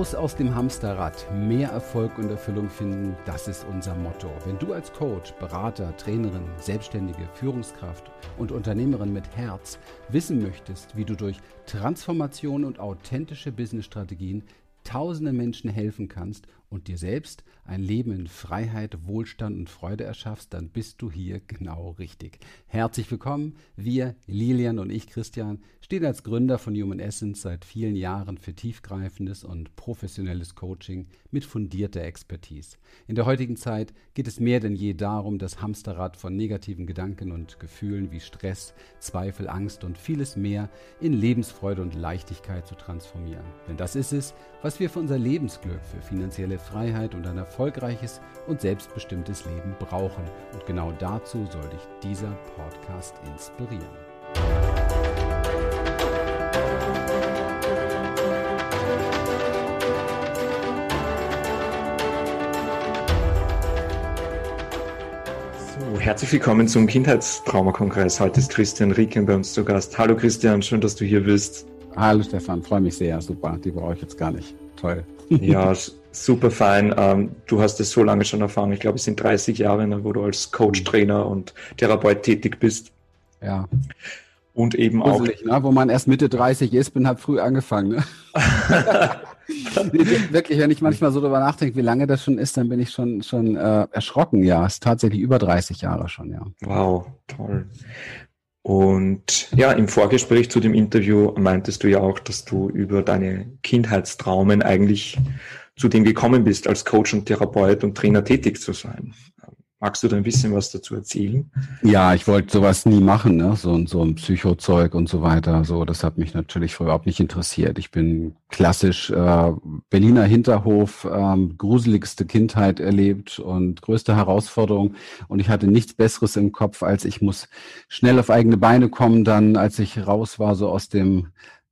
Raus aus dem Hamsterrad, mehr Erfolg und Erfüllung finden, das ist unser Motto. Wenn du als Coach, Berater, Trainerin, Selbstständige, Führungskraft und Unternehmerin mit Herz wissen möchtest, wie du durch Transformation und authentische Businessstrategien tausenden Menschen helfen kannst und dir selbst ein Leben in Freiheit, Wohlstand und Freude erschaffst, dann bist du hier genau richtig. Herzlich willkommen. Wir, Lilian und ich, Christian, stehen als Gründer von Human Essence seit vielen Jahren für tiefgreifendes und professionelles Coaching mit fundierter Expertise. In der heutigen Zeit geht es mehr denn je darum, das Hamsterrad von negativen Gedanken und Gefühlen wie Stress, Zweifel, Angst und vieles mehr in Lebensfreude und Leichtigkeit zu transformieren. Denn das ist es, was wir für unser Lebensglück, für finanzielle Freiheit und ein erfolgreiches und selbstbestimmtes Leben brauchen. Und genau dazu soll dich dieser Podcast inspirieren. Herzlich willkommen zum Kindheitstraumakongress. Heute ist Christian Rieken bei uns zu Gast. Hallo Christian, schön, dass du hier bist. Hallo Stefan, freue mich sehr. Super, die brauche ich jetzt gar nicht. Toll. Ja, super fein. Ähm, du hast es so lange schon erfahren. Ich glaube, es sind 30 Jahre, ne, wo du als Coach, Trainer und Therapeut tätig bist. Ja. Und eben Gruselig, auch. Ne? Wo man erst Mitte 30 ist, bin halt früh angefangen. Ne? Wirklich, wenn ich manchmal so darüber nachdenke, wie lange das schon ist, dann bin ich schon, schon äh, erschrocken. Ja, es ist tatsächlich über 30 Jahre schon, ja. Wow, toll. Und ja, im Vorgespräch zu dem Interview meintest du ja auch, dass du über deine Kindheitstraumen eigentlich zu dem gekommen bist, als Coach und Therapeut und Trainer tätig zu sein. Magst du da ein bisschen was dazu erzählen? Ja, ich wollte sowas nie machen, ne? so, so ein Psychozeug und so weiter. So, das hat mich natürlich früher überhaupt nicht interessiert. Ich bin klassisch äh, Berliner Hinterhof, ähm, gruseligste Kindheit erlebt und größte Herausforderung. Und ich hatte nichts Besseres im Kopf, als ich muss schnell auf eigene Beine kommen. Dann, als ich raus war, so aus dem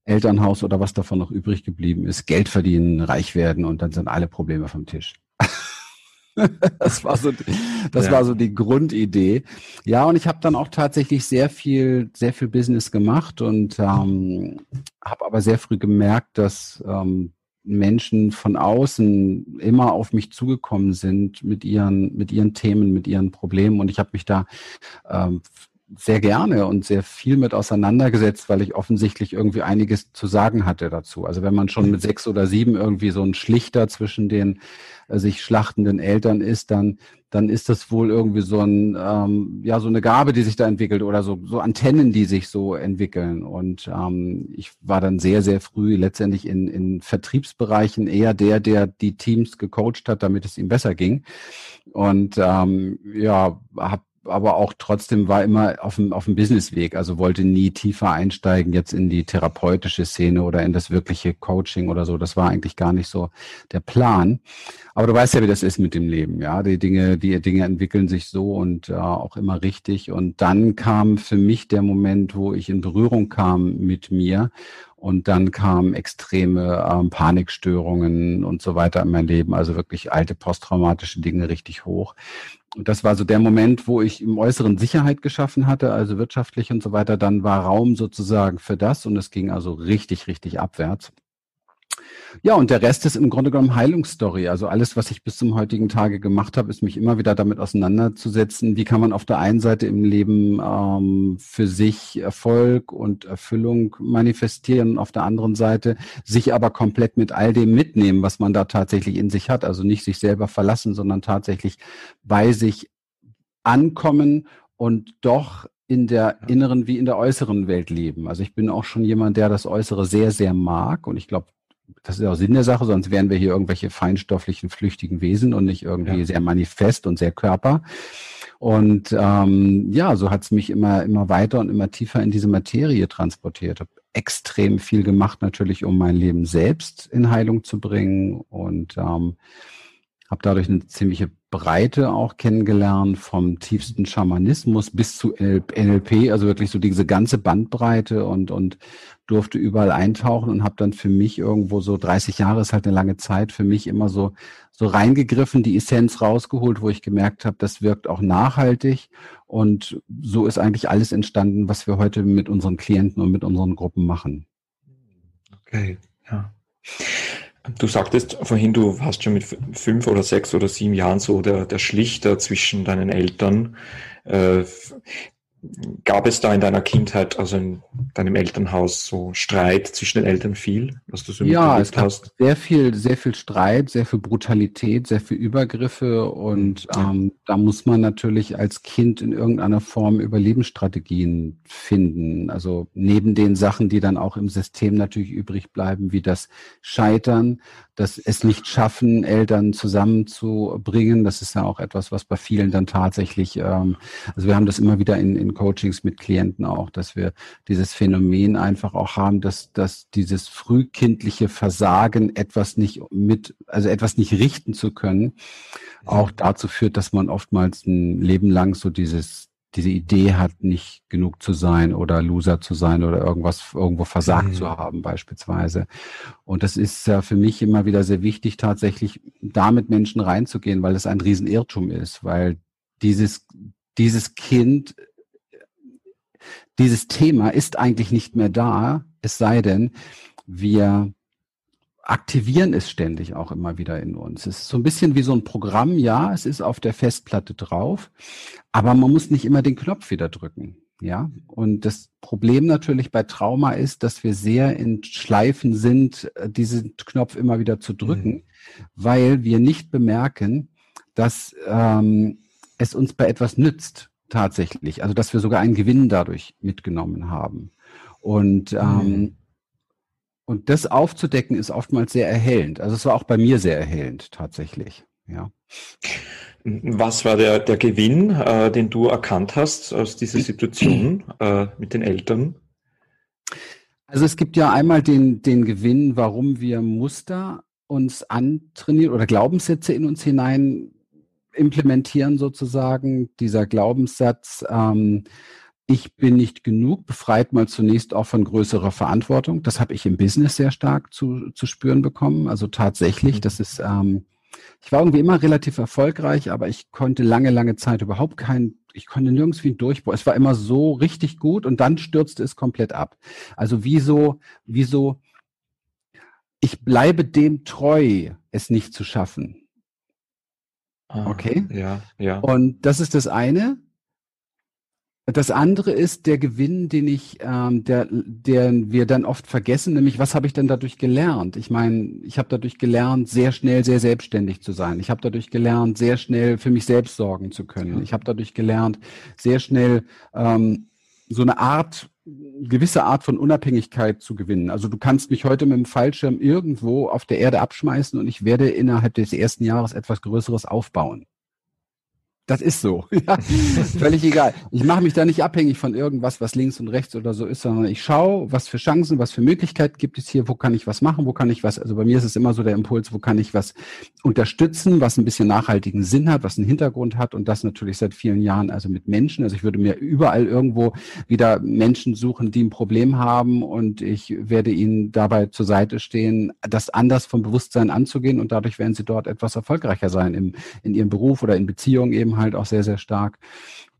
Elternhaus oder was davon noch übrig geblieben ist, Geld verdienen, reich werden und dann sind alle Probleme vom Tisch. das war so, das ja. war so die Grundidee. Ja, und ich habe dann auch tatsächlich sehr viel, sehr viel Business gemacht und ähm, habe aber sehr früh gemerkt, dass ähm, Menschen von außen immer auf mich zugekommen sind mit ihren, mit ihren Themen, mit ihren Problemen. Und ich habe mich da ähm, sehr gerne und sehr viel mit auseinandergesetzt, weil ich offensichtlich irgendwie einiges zu sagen hatte dazu. Also wenn man schon mit sechs oder sieben irgendwie so ein Schlichter zwischen den äh, sich schlachtenden Eltern ist, dann dann ist das wohl irgendwie so ein ähm, ja so eine Gabe, die sich da entwickelt oder so so Antennen, die sich so entwickeln. Und ähm, ich war dann sehr sehr früh letztendlich in in Vertriebsbereichen eher der, der die Teams gecoacht hat, damit es ihm besser ging. Und ähm, ja, habe aber auch trotzdem war immer auf dem, auf dem Businessweg, also wollte nie tiefer einsteigen jetzt in die therapeutische Szene oder in das wirkliche Coaching oder so. Das war eigentlich gar nicht so der Plan. Aber du weißt ja, wie das ist mit dem Leben, ja. Die Dinge, die Dinge entwickeln sich so und äh, auch immer richtig. Und dann kam für mich der Moment, wo ich in Berührung kam mit mir und dann kamen extreme ähm, Panikstörungen und so weiter in mein Leben, also wirklich alte posttraumatische Dinge richtig hoch. Und das war so der Moment, wo ich im Äußeren Sicherheit geschaffen hatte, also wirtschaftlich und so weiter. Dann war Raum sozusagen für das und es ging also richtig, richtig abwärts. Ja, und der Rest ist im Grunde genommen Heilungsstory. Also alles, was ich bis zum heutigen Tage gemacht habe, ist mich immer wieder damit auseinanderzusetzen, wie kann man auf der einen Seite im Leben ähm, für sich Erfolg und Erfüllung manifestieren und auf der anderen Seite sich aber komplett mit all dem mitnehmen, was man da tatsächlich in sich hat. Also nicht sich selber verlassen, sondern tatsächlich bei sich ankommen und doch in der inneren wie in der äußeren Welt leben. Also ich bin auch schon jemand, der das Äußere sehr, sehr mag. Und ich glaube, das ist auch Sinn der Sache, sonst wären wir hier irgendwelche feinstofflichen, flüchtigen Wesen und nicht irgendwie ja. sehr manifest und sehr Körper. Und ähm, ja, so hat es mich immer, immer weiter und immer tiefer in diese Materie transportiert. Habe extrem viel gemacht, natürlich, um mein Leben selbst in Heilung zu bringen und ähm, habe dadurch eine ziemliche Breite auch kennengelernt, vom tiefsten Schamanismus bis zu NLP, also wirklich so diese ganze Bandbreite und, und durfte überall eintauchen und habe dann für mich irgendwo so 30 Jahre ist halt eine lange Zeit, für mich immer so, so reingegriffen, die Essenz rausgeholt, wo ich gemerkt habe, das wirkt auch nachhaltig und so ist eigentlich alles entstanden, was wir heute mit unseren Klienten und mit unseren Gruppen machen. Okay, ja. Du sagtest vorhin, du warst schon mit fünf oder sechs oder sieben Jahren so der, der Schlichter zwischen deinen Eltern. Äh, Gab es da in deiner Kindheit, also in deinem Elternhaus, so Streit zwischen den Eltern viel, was du so ja, es gab hast? Sehr viel, sehr viel Streit, sehr viel Brutalität, sehr viel Übergriffe und ja. ähm, da muss man natürlich als Kind in irgendeiner Form Überlebensstrategien finden. Also neben den Sachen, die dann auch im System natürlich übrig bleiben, wie das Scheitern, das es nicht schaffen, Eltern zusammenzubringen. Das ist ja auch etwas, was bei vielen dann tatsächlich, ähm, also wir haben das immer wieder in, in Coachings mit Klienten auch, dass wir dieses Phänomen einfach auch haben, dass, dass dieses frühkindliche Versagen, etwas nicht mit, also etwas nicht richten zu können, auch dazu führt, dass man oftmals ein Leben lang so dieses diese Idee hat, nicht genug zu sein oder Loser zu sein oder irgendwas irgendwo versagt mhm. zu haben beispielsweise. Und das ist ja für mich immer wieder sehr wichtig, tatsächlich da mit Menschen reinzugehen, weil es ein Riesenirrtum ist, weil dieses, dieses Kind, dieses Thema ist eigentlich nicht mehr da, es sei denn, wir aktivieren es ständig auch immer wieder in uns. Es ist so ein bisschen wie so ein Programm, ja, es ist auf der Festplatte drauf, aber man muss nicht immer den Knopf wieder drücken. Ja, und das Problem natürlich bei Trauma ist, dass wir sehr in Schleifen sind, äh, diesen Knopf immer wieder zu drücken, mhm. weil wir nicht bemerken, dass ähm, es uns bei etwas nützt tatsächlich. Also dass wir sogar einen Gewinn dadurch mitgenommen haben. Und ähm, mhm. Und das aufzudecken ist oftmals sehr erhellend. Also es war auch bei mir sehr erhellend tatsächlich. Ja. Was war der, der Gewinn, äh, den du erkannt hast aus dieser Situation äh, mit den Eltern? Also es gibt ja einmal den, den Gewinn, warum wir Muster uns antrainieren oder Glaubenssätze in uns hinein implementieren sozusagen. Dieser Glaubenssatz, ähm, ich bin nicht genug, befreit mal zunächst auch von größerer Verantwortung. Das habe ich im Business sehr stark zu, zu spüren bekommen. Also tatsächlich, mhm. das ist, ähm, ich war irgendwie immer relativ erfolgreich, aber ich konnte lange, lange Zeit überhaupt kein, ich konnte nirgends wie ein Durchbruch. Es war immer so richtig gut und dann stürzte es komplett ab. Also wieso, wieso, ich bleibe dem treu, es nicht zu schaffen. Okay? Ja, ja. Und das ist das eine. Das andere ist der Gewinn, den ich, ähm, der, der wir dann oft vergessen, nämlich was habe ich denn dadurch gelernt? Ich meine, ich habe dadurch gelernt, sehr schnell sehr selbstständig zu sein. Ich habe dadurch gelernt, sehr schnell für mich selbst sorgen zu können. Ich habe dadurch gelernt, sehr schnell ähm, so eine Art, gewisse Art von Unabhängigkeit zu gewinnen. Also du kannst mich heute mit dem Fallschirm irgendwo auf der Erde abschmeißen und ich werde innerhalb des ersten Jahres etwas Größeres aufbauen. Das ist so. Ja, völlig egal. Ich mache mich da nicht abhängig von irgendwas, was links und rechts oder so ist, sondern ich schaue, was für Chancen, was für Möglichkeiten gibt es hier, wo kann ich was machen, wo kann ich was, also bei mir ist es immer so der Impuls, wo kann ich was unterstützen, was ein bisschen nachhaltigen Sinn hat, was einen Hintergrund hat und das natürlich seit vielen Jahren also mit Menschen. Also ich würde mir überall irgendwo wieder Menschen suchen, die ein Problem haben und ich werde ihnen dabei zur Seite stehen, das anders vom Bewusstsein anzugehen und dadurch werden sie dort etwas erfolgreicher sein im, in ihrem Beruf oder in Beziehungen eben halt auch sehr, sehr stark.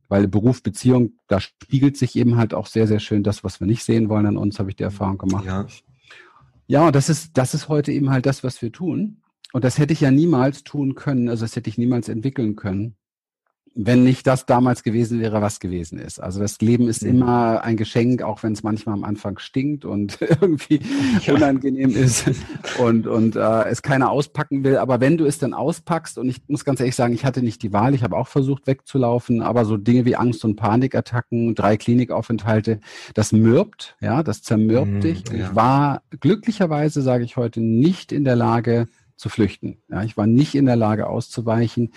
Weil Beruf, Beziehung, da spiegelt sich eben halt auch sehr, sehr schön das, was wir nicht sehen wollen an uns, habe ich die Erfahrung gemacht. Ja. Ja, und das ist, das ist heute eben halt das, was wir tun. Und das hätte ich ja niemals tun können, also das hätte ich niemals entwickeln können, wenn nicht das damals gewesen wäre, was gewesen ist. Also das Leben ist mhm. immer ein Geschenk, auch wenn es manchmal am Anfang stinkt und irgendwie ja. unangenehm ist und, und äh, es keiner auspacken will. Aber wenn du es dann auspackst, und ich muss ganz ehrlich sagen, ich hatte nicht die Wahl, ich habe auch versucht wegzulaufen, aber so Dinge wie Angst und Panikattacken, drei Klinikaufenthalte, das mürbt, ja, das zermürbt mhm, dich. Ja. Ich war glücklicherweise, sage ich heute, nicht in der Lage, zu flüchten. Ja, ich war nicht in der Lage auszuweichen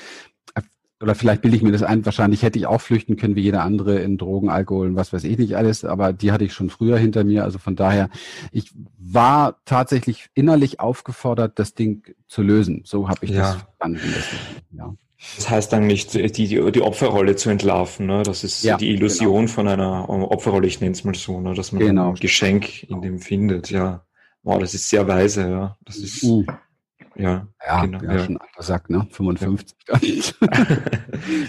oder vielleicht bilde ich mir das ein, wahrscheinlich hätte ich auch flüchten können wie jeder andere in Drogen, Alkohol und was weiß ich nicht alles, aber die hatte ich schon früher hinter mir. Also von daher, ich war tatsächlich innerlich aufgefordert, das Ding zu lösen. So habe ich ja. das verstanden. Ja. Das heißt eigentlich, die, die, die Opferrolle zu entlarven. Ne? Das ist ja, die Illusion genau. von einer Opferrolle, ich nenne es mal so, ne? dass man genau. ein Geschenk in dem findet. Ja, wow, das ist sehr weise. Ja, das ist. Uh. Ja, ja, genau, ja, ja. schon alter Sack, ne? 55.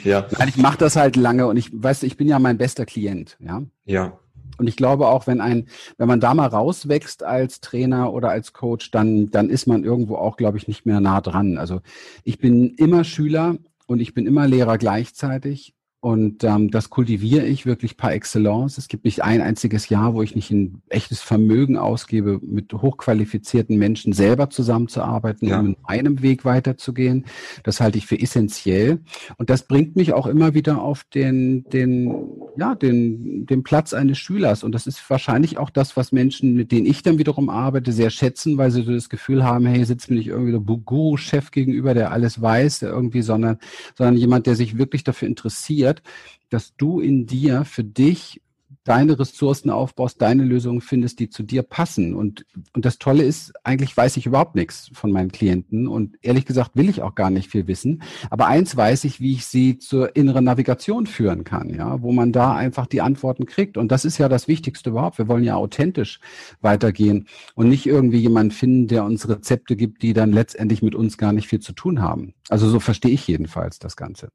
Ja. Nein, ich mache das halt lange und ich, weißt du, ich bin ja mein bester Klient, ja. Ja. Und ich glaube auch, wenn ein, wenn man da mal rauswächst als Trainer oder als Coach, dann, dann ist man irgendwo auch, glaube ich, nicht mehr nah dran. Also ich bin immer Schüler und ich bin immer Lehrer gleichzeitig. Und ähm, das kultiviere ich wirklich par excellence. Es gibt nicht ein einziges Jahr, wo ich nicht ein echtes Vermögen ausgebe, mit hochqualifizierten Menschen selber zusammenzuarbeiten, ja. um in meinem Weg weiterzugehen. Das halte ich für essentiell. Und das bringt mich auch immer wieder auf den, den, ja, den, den Platz eines Schülers. Und das ist wahrscheinlich auch das, was Menschen, mit denen ich dann wiederum arbeite, sehr schätzen, weil sie so das Gefühl haben, hey, sitzt mir nicht irgendwie der Guru-Chef gegenüber, der alles weiß, der irgendwie, sondern, sondern jemand, der sich wirklich dafür interessiert passiert, dass du in dir für dich deine Ressourcen aufbaust, deine Lösungen findest, die zu dir passen. Und, und das Tolle ist, eigentlich weiß ich überhaupt nichts von meinen Klienten und ehrlich gesagt will ich auch gar nicht viel wissen. Aber eins weiß ich, wie ich sie zur inneren Navigation führen kann, ja, wo man da einfach die Antworten kriegt. Und das ist ja das Wichtigste überhaupt. Wir wollen ja authentisch weitergehen und nicht irgendwie jemanden finden, der uns Rezepte gibt, die dann letztendlich mit uns gar nicht viel zu tun haben. Also so verstehe ich jedenfalls das Ganze.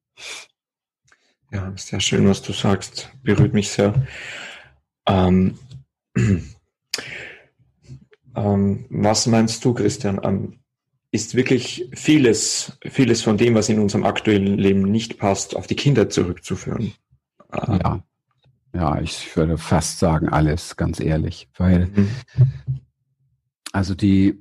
Ja, sehr schön, was du sagst. Berührt mich sehr. Ähm, ähm, was meinst du, Christian? Ähm, ist wirklich vieles, vieles von dem, was in unserem aktuellen Leben nicht passt, auf die Kinder zurückzuführen? Ja. Ja, ich würde fast sagen alles, ganz ehrlich, weil mhm. also die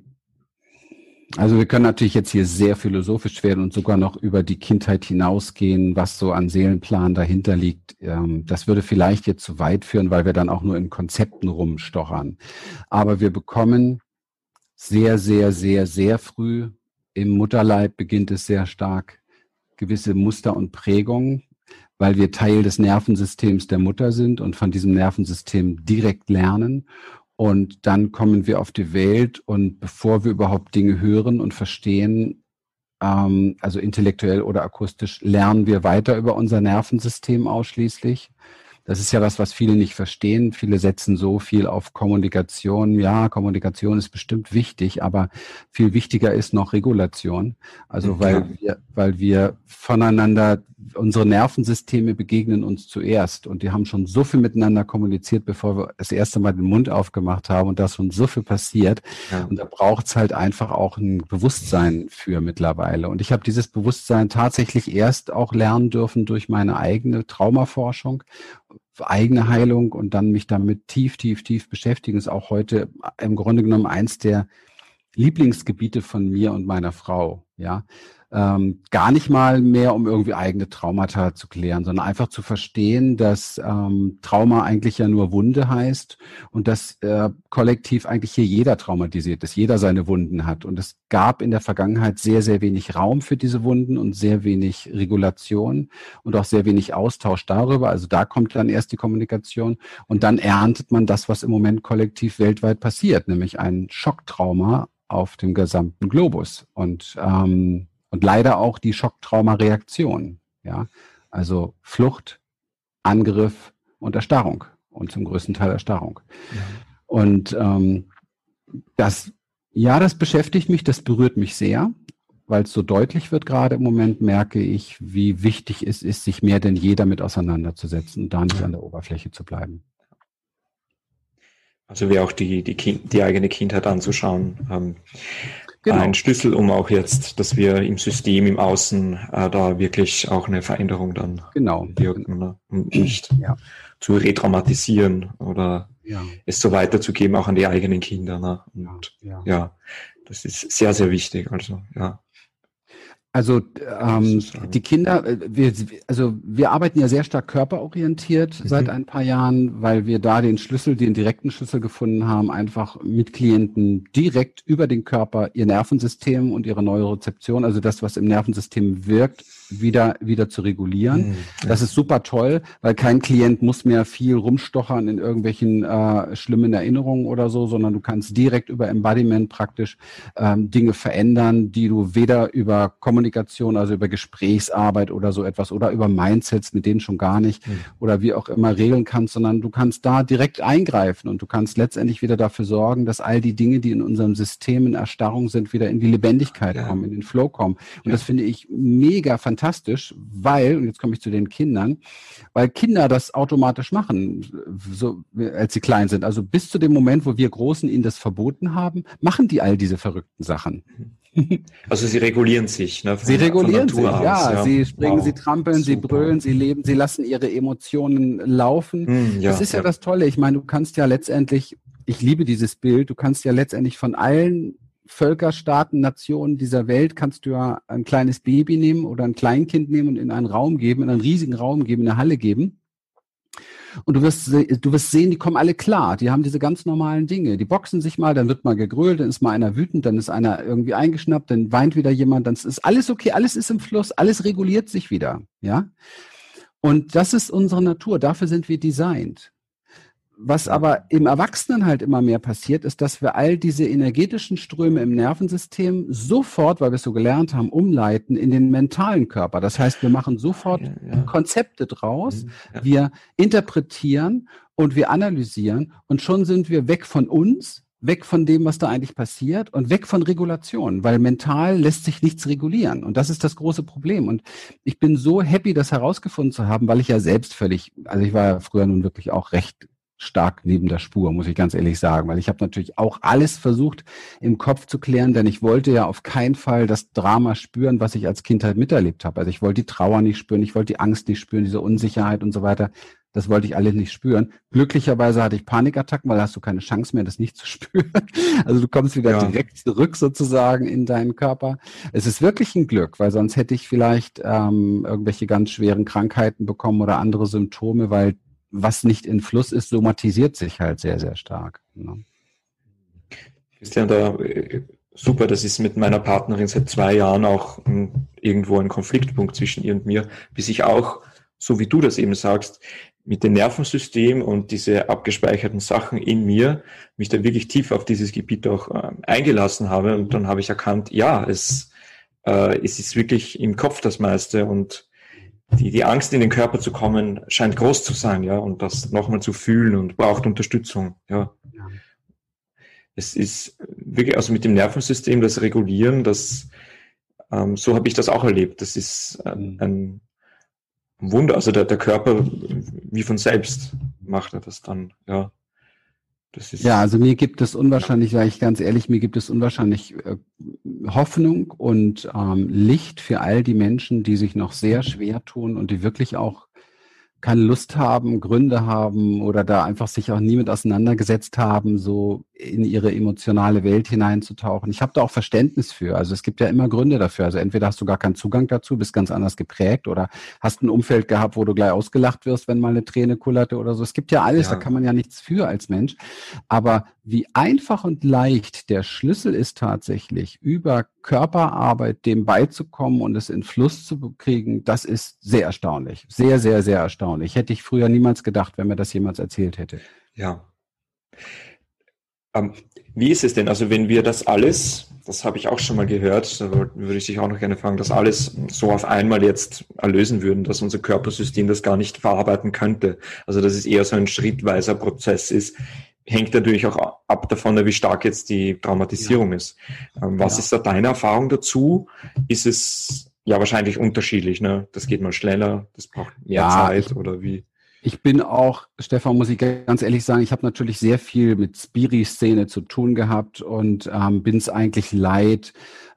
also wir können natürlich jetzt hier sehr philosophisch werden und sogar noch über die Kindheit hinausgehen, was so an Seelenplan dahinter liegt. Ähm, das würde vielleicht jetzt zu weit führen, weil wir dann auch nur in Konzepten rumstochern. Aber wir bekommen sehr, sehr, sehr, sehr früh im Mutterleib beginnt es sehr stark gewisse Muster und Prägungen, weil wir Teil des Nervensystems der Mutter sind und von diesem Nervensystem direkt lernen. Und dann kommen wir auf die Welt und bevor wir überhaupt Dinge hören und verstehen, ähm, also intellektuell oder akustisch, lernen wir weiter über unser Nervensystem ausschließlich. Das ist ja das, was viele nicht verstehen. Viele setzen so viel auf Kommunikation. Ja, Kommunikation ist bestimmt wichtig, aber viel wichtiger ist noch Regulation. Also mhm, weil wir, weil wir voneinander, unsere Nervensysteme begegnen uns zuerst und die haben schon so viel miteinander kommuniziert, bevor wir das erste Mal den Mund aufgemacht haben und da ist schon so viel passiert. Ja. Und da braucht es halt einfach auch ein Bewusstsein für mittlerweile. Und ich habe dieses Bewusstsein tatsächlich erst auch lernen dürfen durch meine eigene Traumaforschung eigene Heilung und dann mich damit tief, tief, tief beschäftigen, ist auch heute im Grunde genommen eins der Lieblingsgebiete von mir und meiner Frau. Ja, ähm, gar nicht mal mehr, um irgendwie eigene Traumata zu klären, sondern einfach zu verstehen, dass ähm, Trauma eigentlich ja nur Wunde heißt und dass äh, kollektiv eigentlich hier jeder traumatisiert ist, jeder seine Wunden hat. Und es gab in der Vergangenheit sehr, sehr wenig Raum für diese Wunden und sehr wenig Regulation und auch sehr wenig Austausch darüber. Also da kommt dann erst die Kommunikation und dann erntet man das, was im Moment kollektiv weltweit passiert, nämlich ein Schocktrauma auf dem gesamten Globus. Und ähm, und leider auch die Schocktraumareaktion. Ja, also Flucht, Angriff und Erstarrung und zum größten Teil Erstarrung. Ja. Und ähm, das, ja, das beschäftigt mich, das berührt mich sehr, weil es so deutlich wird gerade im Moment, merke ich, wie wichtig es ist, sich mehr denn je damit auseinanderzusetzen und da nicht an der Oberfläche zu bleiben. Also wie auch die, die, kind, die eigene Kindheit anzuschauen. Ähm, genau. ein Schlüssel, um auch jetzt, dass wir im System, im Außen äh, da wirklich auch eine Veränderung dann genau. wirken ne? und nicht ja. zu retraumatisieren oder ja. es so weiterzugeben, auch an die eigenen Kinder. Ne? Und ja, ja, das ist sehr, sehr wichtig. Also ja. Also ähm, die Kinder, äh, wir, also wir arbeiten ja sehr stark körperorientiert mhm. seit ein paar Jahren, weil wir da den Schlüssel, den direkten Schlüssel gefunden haben, einfach mit Klienten direkt über den Körper ihr Nervensystem und ihre Neurozeption, also das, was im Nervensystem wirkt, wieder, wieder zu regulieren. Mhm. Das ist super toll, weil kein Klient muss mehr viel rumstochern in irgendwelchen äh, schlimmen Erinnerungen oder so, sondern du kannst direkt über Embodiment praktisch ähm, Dinge verändern, die du weder über Kommunikation, also über Gesprächsarbeit oder so etwas oder über Mindsets, mit denen schon gar nicht mhm. oder wie auch immer regeln kannst, sondern du kannst da direkt eingreifen und du kannst letztendlich wieder dafür sorgen, dass all die Dinge, die in unserem System in Erstarrung sind, wieder in die Lebendigkeit ja. kommen, in den Flow kommen. Und ja. das finde ich mega fantastisch fantastisch, weil, und jetzt komme ich zu den Kindern, weil Kinder das automatisch machen, so, als sie klein sind. Also bis zu dem Moment, wo wir Großen ihnen das verboten haben, machen die all diese verrückten Sachen. Also sie regulieren sich. Ne, von, sie regulieren sich, ja. ja. Sie springen, wow. sie trampeln, Super. sie brüllen, sie leben, sie lassen ihre Emotionen laufen. Mm, ja, das ist ja, ja das Tolle. Ich meine, du kannst ja letztendlich, ich liebe dieses Bild, du kannst ja letztendlich von allen Völker, Staaten, Nationen dieser Welt kannst du ja ein kleines Baby nehmen oder ein Kleinkind nehmen und in einen Raum geben, in einen riesigen Raum geben, in eine Halle geben. Und du wirst, du wirst sehen, die kommen alle klar. Die haben diese ganz normalen Dinge. Die boxen sich mal, dann wird mal gegrölt, dann ist mal einer wütend, dann ist einer irgendwie eingeschnappt, dann weint wieder jemand, dann ist alles okay, alles ist im Fluss, alles reguliert sich wieder. Ja. Und das ist unsere Natur. Dafür sind wir designt. Was aber im Erwachsenen halt immer mehr passiert, ist, dass wir all diese energetischen Ströme im Nervensystem sofort, weil wir es so gelernt haben, umleiten in den mentalen Körper. Das heißt, wir machen sofort ja, ja. Konzepte draus, mhm, ja. wir interpretieren und wir analysieren und schon sind wir weg von uns, weg von dem, was da eigentlich passiert und weg von Regulation, weil mental lässt sich nichts regulieren. Und das ist das große Problem. Und ich bin so happy, das herausgefunden zu haben, weil ich ja selbst völlig, also ich war ja früher nun wirklich auch recht stark neben der Spur, muss ich ganz ehrlich sagen, weil ich habe natürlich auch alles versucht im Kopf zu klären, denn ich wollte ja auf keinen Fall das Drama spüren, was ich als Kindheit miterlebt habe. Also ich wollte die Trauer nicht spüren, ich wollte die Angst nicht spüren, diese Unsicherheit und so weiter. Das wollte ich alles nicht spüren. Glücklicherweise hatte ich Panikattacken, weil hast du keine Chance mehr, das nicht zu spüren. Also du kommst wieder ja. direkt zurück sozusagen in deinen Körper. Es ist wirklich ein Glück, weil sonst hätte ich vielleicht ähm, irgendwelche ganz schweren Krankheiten bekommen oder andere Symptome, weil was nicht in Fluss ist, somatisiert sich halt sehr, sehr stark. Ne? Christian, da äh, super, das ist mit meiner Partnerin seit zwei Jahren auch hm, irgendwo ein Konfliktpunkt zwischen ihr und mir, bis ich auch, so wie du das eben sagst, mit dem Nervensystem und diese abgespeicherten Sachen in mir mich da wirklich tief auf dieses Gebiet auch äh, eingelassen habe. Und dann habe ich erkannt, ja, es, äh, es ist wirklich im Kopf das meiste und die, die Angst in den Körper zu kommen scheint groß zu sein, ja, und das nochmal zu fühlen und braucht Unterstützung, ja. ja. Es ist wirklich, also mit dem Nervensystem, das Regulieren, das, ähm, so habe ich das auch erlebt. Das ist ein, ein Wunder, also der, der Körper wie von selbst macht er das dann, ja ja, also mir gibt es unwahrscheinlich, sage ich ganz ehrlich, mir gibt es unwahrscheinlich äh, Hoffnung und ähm, Licht für all die Menschen, die sich noch sehr schwer tun und die wirklich auch keine Lust haben, Gründe haben oder da einfach sich auch nie mit auseinandergesetzt haben, so in ihre emotionale Welt hineinzutauchen. Ich habe da auch Verständnis für. Also es gibt ja immer Gründe dafür. Also entweder hast du gar keinen Zugang dazu, bist ganz anders geprägt oder hast ein Umfeld gehabt, wo du gleich ausgelacht wirst, wenn mal eine Träne kullerte oder so. Es gibt ja alles, ja. da kann man ja nichts für als Mensch. Aber wie einfach und leicht der Schlüssel ist tatsächlich, über Körperarbeit dem beizukommen und es in Fluss zu kriegen, das ist sehr erstaunlich. Sehr, sehr, sehr erstaunlich. Hätte ich früher niemals gedacht, wenn mir das jemals erzählt hätte. Ja. Ähm, wie ist es denn? Also wenn wir das alles, das habe ich auch schon mal gehört, würde ich dich auch noch gerne fragen, das alles so auf einmal jetzt erlösen würden, dass unser Körpersystem das gar nicht verarbeiten könnte. Also dass es eher so ein schrittweiser Prozess ist, hängt natürlich auch ab davon, wie stark jetzt die Traumatisierung ja. ist. Ähm, was ja. ist da deine Erfahrung dazu? Ist es ja wahrscheinlich unterschiedlich, ne? Das geht mal schneller, das braucht mehr ja, Zeit oder wie? Ich bin auch, Stefan, muss ich ganz ehrlich sagen, ich habe natürlich sehr viel mit Spiri-Szene zu tun gehabt und ähm, bin es eigentlich leid,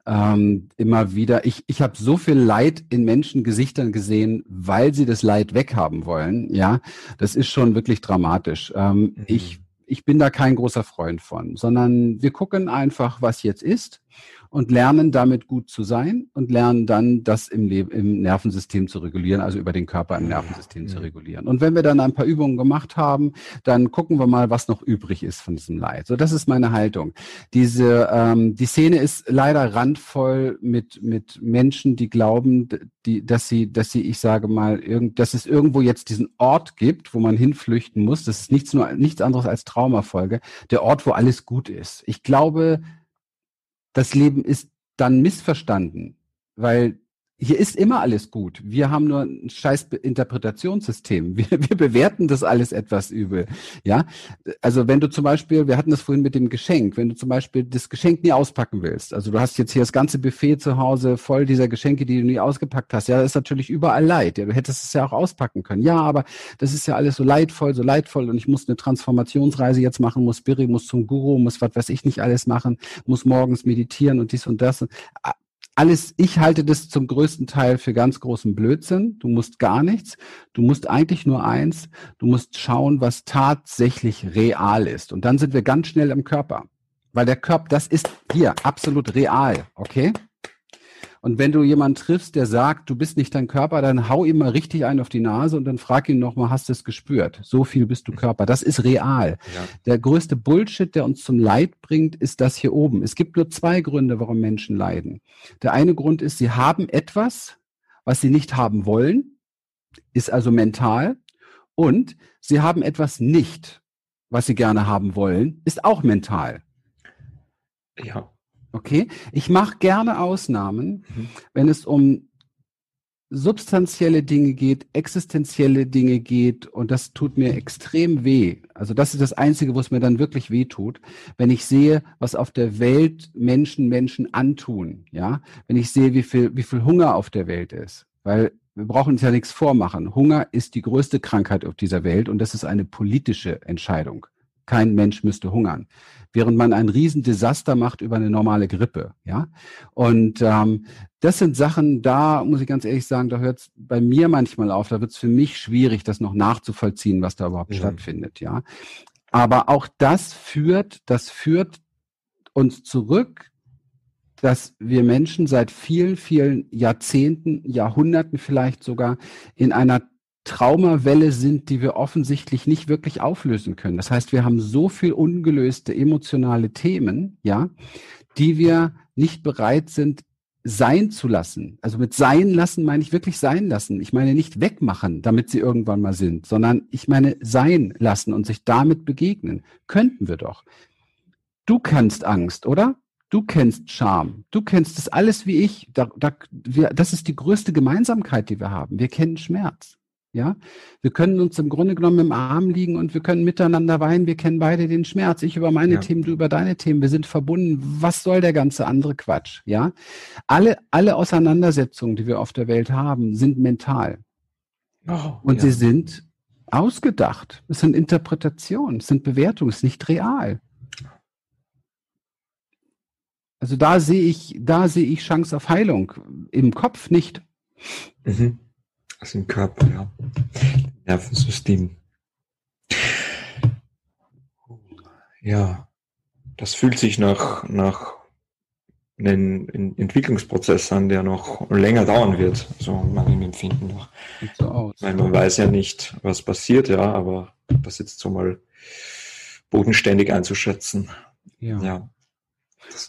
ähm, immer wieder. Ich, ich habe so viel Leid in Menschengesichtern gesehen, weil sie das Leid weghaben wollen. Ja, das ist schon wirklich dramatisch. Ähm, mhm. Ich ich bin da kein großer Freund von, sondern wir gucken einfach, was jetzt ist und lernen damit gut zu sein und lernen dann das im, Leben, im Nervensystem zu regulieren, also über den Körper im Nervensystem ja. zu regulieren. Und wenn wir dann ein paar Übungen gemacht haben, dann gucken wir mal, was noch übrig ist von diesem Leid. So, das ist meine Haltung. Diese, ähm, die Szene ist leider randvoll mit mit Menschen, die glauben, die, dass sie, dass sie, ich sage mal, irgend, dass es irgendwo jetzt diesen Ort gibt, wo man hinflüchten muss. Das ist nichts nur nichts anderes als Traumafolge. Der Ort, wo alles gut ist. Ich glaube, das Leben ist dann missverstanden, weil hier ist immer alles gut. Wir haben nur ein scheiß Interpretationssystem. Wir, wir bewerten das alles etwas übel. Ja, also wenn du zum Beispiel, wir hatten das vorhin mit dem Geschenk, wenn du zum Beispiel das Geschenk nie auspacken willst, also du hast jetzt hier das ganze Buffet zu Hause voll dieser Geschenke, die du nie ausgepackt hast, ja, das ist natürlich überall Leid. Ja, du hättest es ja auch auspacken können. Ja, aber das ist ja alles so leidvoll, so leidvoll und ich muss eine Transformationsreise jetzt machen, muss Spiri, muss zum Guru, muss was weiß ich nicht alles machen, muss morgens meditieren und dies und das alles, ich halte das zum größten Teil für ganz großen Blödsinn. Du musst gar nichts. Du musst eigentlich nur eins. Du musst schauen, was tatsächlich real ist. Und dann sind wir ganz schnell im Körper. Weil der Körper, das ist hier absolut real. Okay? Und wenn du jemanden triffst, der sagt, du bist nicht dein Körper, dann hau ihm mal richtig einen auf die Nase und dann frag ihn nochmal, hast du es gespürt? So viel bist du Körper. Das ist real. Ja. Der größte Bullshit, der uns zum Leid bringt, ist das hier oben. Es gibt nur zwei Gründe, warum Menschen leiden. Der eine Grund ist, sie haben etwas, was sie nicht haben wollen, ist also mental. Und sie haben etwas nicht, was sie gerne haben wollen, ist auch mental. Ja. Okay, ich mache gerne Ausnahmen, mhm. wenn es um substanzielle Dinge geht, existenzielle Dinge geht und das tut mir extrem weh. Also das ist das Einzige, wo es mir dann wirklich weh tut, wenn ich sehe, was auf der Welt Menschen Menschen antun. Ja, wenn ich sehe, wie viel wie viel Hunger auf der Welt ist, weil wir brauchen uns ja nichts vormachen. Hunger ist die größte Krankheit auf dieser Welt und das ist eine politische Entscheidung. Kein Mensch müsste hungern während man ein Riesendesaster macht über eine normale Grippe. Ja, und ähm, das sind Sachen, da muss ich ganz ehrlich sagen, da hört es bei mir manchmal auf. Da wird es für mich schwierig, das noch nachzuvollziehen, was da überhaupt mhm. stattfindet. Ja, aber auch das führt, das führt uns zurück, dass wir Menschen seit vielen, vielen Jahrzehnten, Jahrhunderten vielleicht sogar in einer Traumawelle sind, die wir offensichtlich nicht wirklich auflösen können. Das heißt, wir haben so viel ungelöste emotionale Themen, ja, die wir nicht bereit sind, sein zu lassen. Also mit sein lassen meine ich wirklich sein lassen. Ich meine nicht wegmachen, damit sie irgendwann mal sind, sondern ich meine sein lassen und sich damit begegnen. Könnten wir doch. Du kennst Angst, oder? Du kennst Scham. Du kennst das alles wie ich. Da, da, wir, das ist die größte Gemeinsamkeit, die wir haben. Wir kennen Schmerz. Ja, wir können uns im Grunde genommen im Arm liegen und wir können miteinander weinen. Wir kennen beide den Schmerz. Ich über meine ja. Themen, du über deine Themen. Wir sind verbunden. Was soll der ganze andere Quatsch? Ja, alle, alle Auseinandersetzungen, die wir auf der Welt haben, sind mental. Oh, und ja. sie sind ausgedacht. Es sind Interpretationen, es sind Bewertungen, es ist nicht real. Also da sehe ich, da sehe ich Chance auf Heilung. Im Kopf nicht. Mhm. Also im Körper, ja. Nervensystem. Ja, das fühlt sich nach, nach einem Entwicklungsprozess an, der noch länger dauern wird, so meinem Empfinden nach. So aus. Weil man weiß ja nicht, was passiert, ja, aber das jetzt so mal bodenständig einzuschätzen. Ja. ja.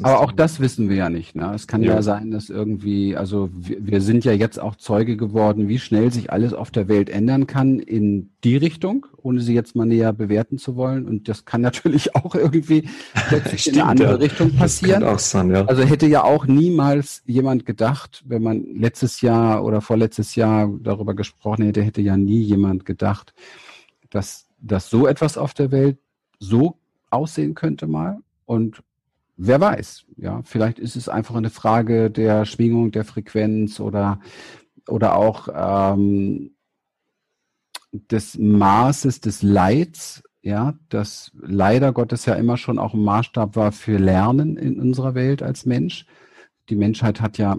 Aber auch das wissen wir ja nicht. Ne? Es kann ja. ja sein, dass irgendwie, also wir, wir, sind ja jetzt auch Zeuge geworden, wie schnell sich alles auf der Welt ändern kann in die Richtung, ohne sie jetzt mal näher bewerten zu wollen. Und das kann natürlich auch irgendwie plötzlich Stimmt, in eine andere ja. Richtung passieren. auch Sein, ja. Also hätte ja auch niemals jemand gedacht, wenn man letztes Jahr oder vorletztes Jahr darüber gesprochen hätte, hätte ja nie jemand gedacht, dass, dass so etwas auf der Welt so aussehen könnte mal. Und Wer weiß, ja, vielleicht ist es einfach eine Frage der Schwingung, der Frequenz oder, oder auch ähm, des Maßes des Leids, ja, das leider Gottes ja immer schon auch ein Maßstab war für Lernen in unserer Welt als Mensch. Die Menschheit hat ja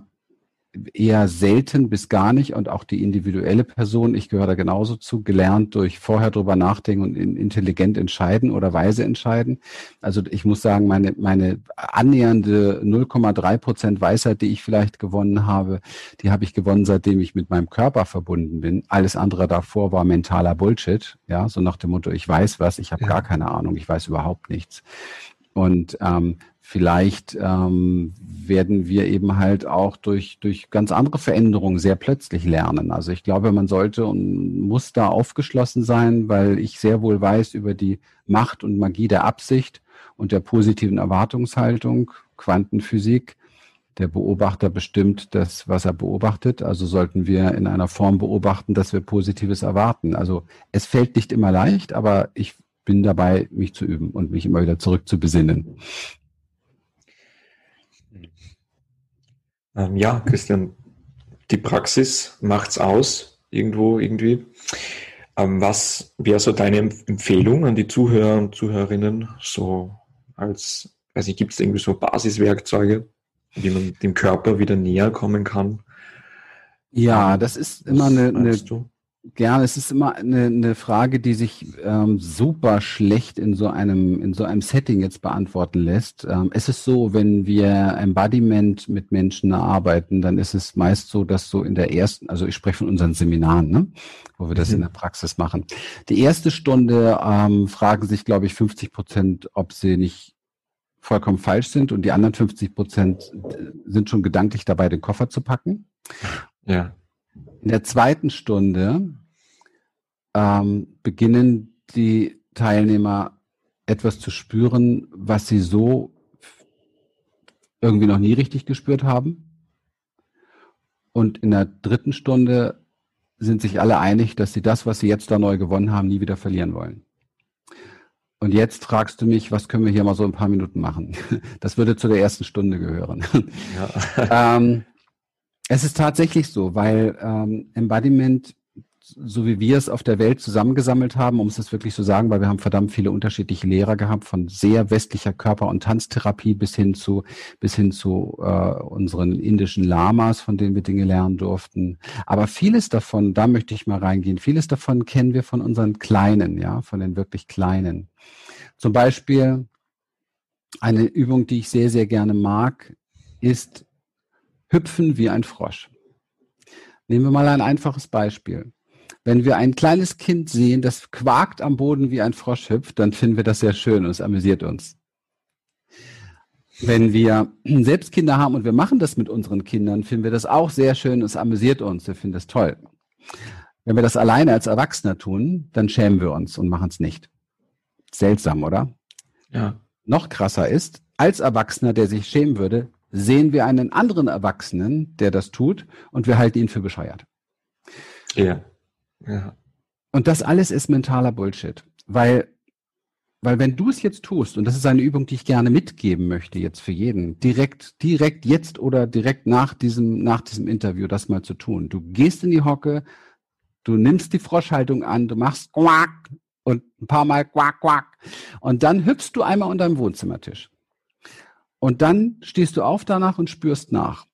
eher selten bis gar nicht und auch die individuelle Person, ich gehöre da genauso zu, gelernt durch vorher drüber nachdenken und intelligent entscheiden oder weise entscheiden. Also ich muss sagen, meine, meine annähernde 0,3 Prozent Weisheit, die ich vielleicht gewonnen habe, die habe ich gewonnen, seitdem ich mit meinem Körper verbunden bin. Alles andere davor war mentaler Bullshit, ja, so nach dem Motto, ich weiß was, ich habe ja. gar keine Ahnung, ich weiß überhaupt nichts. Und ähm, vielleicht ähm, werden wir eben halt auch durch, durch ganz andere Veränderungen sehr plötzlich lernen. Also ich glaube, man sollte und muss da aufgeschlossen sein, weil ich sehr wohl weiß über die Macht und Magie der Absicht und der positiven Erwartungshaltung, Quantenphysik, Der Beobachter bestimmt das, was er beobachtet. Also sollten wir in einer Form beobachten, dass wir Positives erwarten. Also es fällt nicht immer leicht, aber ich bin dabei, mich zu üben und mich immer wieder zurück zu besinnen. Ähm, ja, Christian, die Praxis macht's aus, irgendwo, irgendwie. Ähm, was wäre so deine Empfehlung an die Zuhörer und Zuhörerinnen, so als, weiß ich, gibt es irgendwie so Basiswerkzeuge, wie man dem Körper wieder näher kommen kann? Ja, ähm, das ist immer eine, eine Gerne, es ist immer eine, eine Frage, die sich ähm, super schlecht in so einem in so einem Setting jetzt beantworten lässt. Ähm, es ist so, wenn wir Embodiment mit Menschen arbeiten, dann ist es meist so, dass so in der ersten, also ich spreche von unseren Seminaren, ne, wo wir das mhm. in der Praxis machen. Die erste Stunde ähm, fragen sich, glaube ich, 50 Prozent, ob sie nicht vollkommen falsch sind und die anderen 50 Prozent sind schon gedanklich dabei, den Koffer zu packen. Ja. In der zweiten Stunde ähm, beginnen die Teilnehmer etwas zu spüren, was sie so irgendwie noch nie richtig gespürt haben. Und in der dritten Stunde sind sich alle einig, dass sie das, was sie jetzt da neu gewonnen haben, nie wieder verlieren wollen. Und jetzt fragst du mich, was können wir hier mal so ein paar Minuten machen? Das würde zu der ersten Stunde gehören. Ja. ähm, es ist tatsächlich so, weil ähm, Embodiment, so wie wir es auf der Welt zusammengesammelt haben, um es jetzt wirklich zu so sagen, weil wir haben verdammt viele unterschiedliche Lehrer gehabt, von sehr westlicher Körper- und Tanztherapie bis hin zu bis hin zu äh, unseren indischen Lamas, von denen wir Dinge lernen durften. Aber vieles davon, da möchte ich mal reingehen, vieles davon kennen wir von unseren Kleinen, ja, von den wirklich Kleinen. Zum Beispiel eine Übung, die ich sehr, sehr gerne mag, ist hüpfen wie ein Frosch. Nehmen wir mal ein einfaches Beispiel. Wenn wir ein kleines Kind sehen, das quakt am Boden wie ein Frosch hüpft, dann finden wir das sehr schön und es amüsiert uns. Wenn wir selbst Kinder haben und wir machen das mit unseren Kindern, finden wir das auch sehr schön und es amüsiert uns. Wir finden das toll. Wenn wir das alleine als Erwachsener tun, dann schämen wir uns und machen es nicht. Seltsam, oder? Ja. Noch krasser ist, als Erwachsener, der sich schämen würde, sehen wir einen anderen Erwachsenen, der das tut, und wir halten ihn für bescheuert. Ja. ja. Und das alles ist mentaler Bullshit, weil weil wenn du es jetzt tust, und das ist eine Übung, die ich gerne mitgeben möchte jetzt für jeden, direkt, direkt jetzt oder direkt nach diesem, nach diesem Interview das mal zu tun. Du gehst in die Hocke, du nimmst die Froschhaltung an, du machst quack und ein paar Mal quack, quack. Und dann hüpfst du einmal unter dem Wohnzimmertisch. Und dann stehst du auf danach und spürst nach.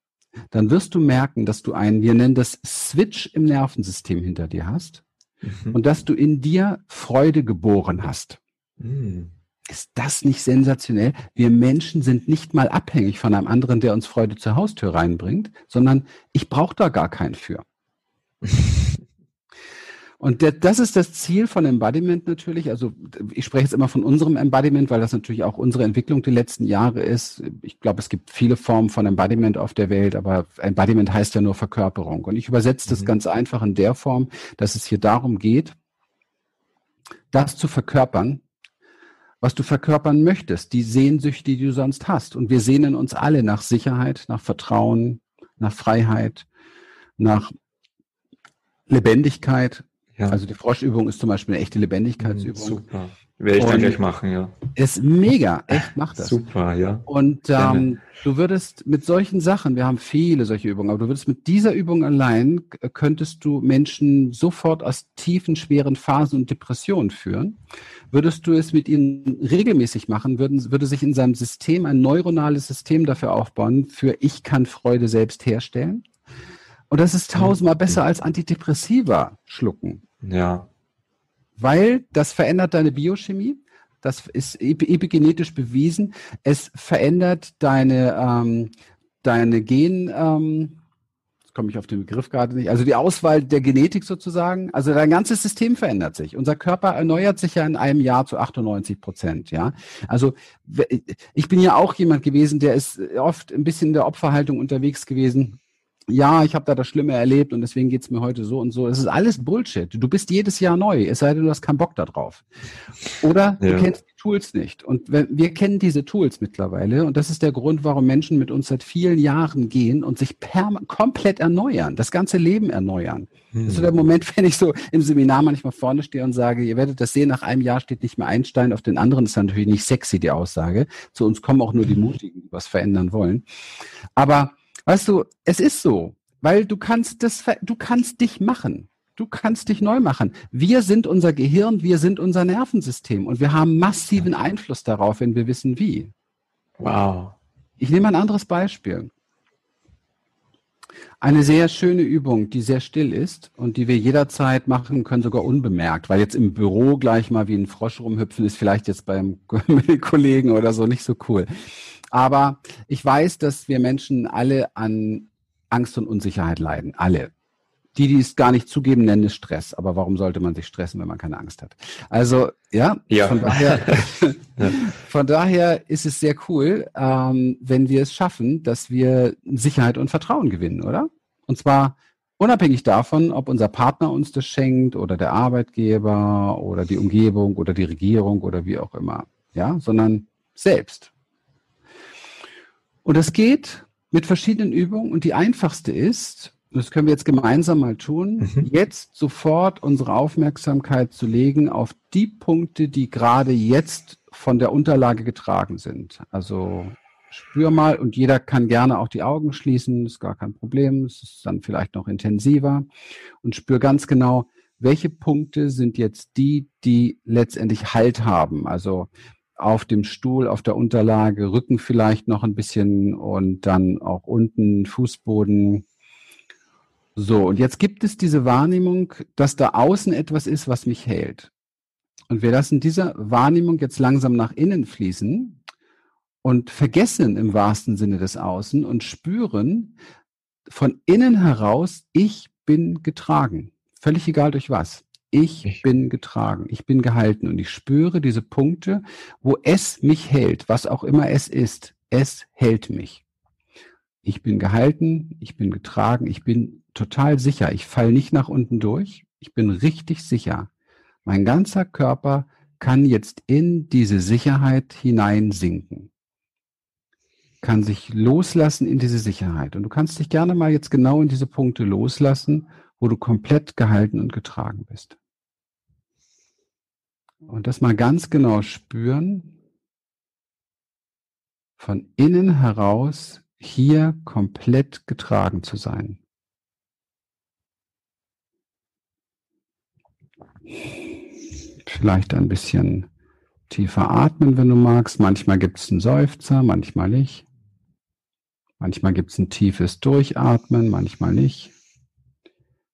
Dann wirst du merken, dass du einen, wir nennen das Switch im Nervensystem hinter dir hast mhm. und dass du in dir Freude geboren hast. Mhm. Ist das nicht sensationell? Wir Menschen sind nicht mal abhängig von einem anderen, der uns Freude zur Haustür reinbringt, sondern ich brauche da gar keinen für. Und der, das ist das Ziel von Embodiment natürlich. Also ich spreche jetzt immer von unserem Embodiment, weil das natürlich auch unsere Entwicklung die letzten Jahre ist. Ich glaube, es gibt viele Formen von Embodiment auf der Welt, aber Embodiment heißt ja nur Verkörperung. Und ich übersetze das mhm. ganz einfach in der Form, dass es hier darum geht, das zu verkörpern, was du verkörpern möchtest, die Sehnsüchte, die du sonst hast. Und wir sehnen uns alle nach Sicherheit, nach Vertrauen, nach Freiheit, nach Lebendigkeit, ja. Also die Froschübung ist zum Beispiel eine echte Lebendigkeitsübung. Super. Werde ich dann gleich machen, ja. Ist mega, echt, mach das. Super, ja. Und ähm, du würdest mit solchen Sachen, wir haben viele solche Übungen, aber du würdest mit dieser Übung allein, könntest du Menschen sofort aus tiefen, schweren Phasen und Depressionen führen. Würdest du es mit ihnen regelmäßig machen, würden, würde sich in seinem System ein neuronales System dafür aufbauen, für ich kann Freude selbst herstellen. Und das ist tausendmal besser als Antidepressiva schlucken. Ja. Weil das verändert deine Biochemie. Das ist epigenetisch bewiesen. Es verändert deine, ähm, deine Gen, ähm, jetzt komme ich auf den Begriff gerade nicht, also die Auswahl der Genetik sozusagen. Also dein ganzes System verändert sich. Unser Körper erneuert sich ja in einem Jahr zu 98 Prozent, ja. Also ich bin ja auch jemand gewesen, der ist oft ein bisschen in der Opferhaltung unterwegs gewesen ja, ich habe da das Schlimme erlebt und deswegen geht's mir heute so und so. Es ist alles Bullshit. Du bist jedes Jahr neu, es sei denn, du hast keinen Bock da drauf. Oder ja. du kennst die Tools nicht. Und wir kennen diese Tools mittlerweile und das ist der Grund, warum Menschen mit uns seit vielen Jahren gehen und sich komplett erneuern, das ganze Leben erneuern. Hm. Das ist so der Moment, wenn ich so im Seminar manchmal vorne stehe und sage, ihr werdet das sehen, nach einem Jahr steht nicht mehr Einstein, auf den anderen ist natürlich nicht sexy, die Aussage. Zu uns kommen auch nur die Mutigen, die was verändern wollen. Aber Weißt du, es ist so, weil du kannst das, du kannst dich machen. Du kannst dich neu machen. Wir sind unser Gehirn, wir sind unser Nervensystem und wir haben massiven Einfluss darauf, wenn wir wissen wie. Wow. Ich nehme ein anderes Beispiel. Eine sehr schöne Übung, die sehr still ist und die wir jederzeit machen können, sogar unbemerkt, weil jetzt im Büro gleich mal wie ein Frosch rumhüpfen ist vielleicht jetzt beim Kollegen oder so nicht so cool. Aber ich weiß, dass wir Menschen alle an Angst und Unsicherheit leiden. Alle. Die, die es gar nicht zugeben, nennen es Stress. Aber warum sollte man sich stressen, wenn man keine Angst hat? Also, ja, ja. Von, daher, von daher ist es sehr cool, ähm, wenn wir es schaffen, dass wir Sicherheit und Vertrauen gewinnen, oder? Und zwar unabhängig davon, ob unser Partner uns das schenkt oder der Arbeitgeber oder die Umgebung oder die Regierung oder wie auch immer. Ja, sondern selbst. Und das geht mit verschiedenen Übungen und die einfachste ist, das können wir jetzt gemeinsam mal tun, mhm. jetzt sofort unsere Aufmerksamkeit zu legen auf die Punkte, die gerade jetzt von der Unterlage getragen sind. Also spür mal und jeder kann gerne auch die Augen schließen, ist gar kein Problem, es ist dann vielleicht noch intensiver und spür ganz genau, welche Punkte sind jetzt die, die letztendlich Halt haben. Also auf dem Stuhl, auf der Unterlage, Rücken vielleicht noch ein bisschen und dann auch unten Fußboden. So, und jetzt gibt es diese Wahrnehmung, dass da außen etwas ist, was mich hält. Und wir lassen diese Wahrnehmung jetzt langsam nach innen fließen und vergessen im wahrsten Sinne des Außen und spüren von innen heraus, ich bin getragen. Völlig egal durch was. Ich bin getragen, ich bin gehalten und ich spüre diese Punkte, wo es mich hält, was auch immer es ist. Es hält mich. Ich bin gehalten, ich bin getragen, ich bin total sicher. Ich falle nicht nach unten durch. Ich bin richtig sicher. Mein ganzer Körper kann jetzt in diese Sicherheit hineinsinken. Kann sich loslassen in diese Sicherheit. Und du kannst dich gerne mal jetzt genau in diese Punkte loslassen wo du komplett gehalten und getragen bist. Und das mal ganz genau spüren, von innen heraus hier komplett getragen zu sein. Vielleicht ein bisschen tiefer atmen, wenn du magst. Manchmal gibt es einen Seufzer, manchmal nicht. Manchmal gibt es ein tiefes Durchatmen, manchmal nicht.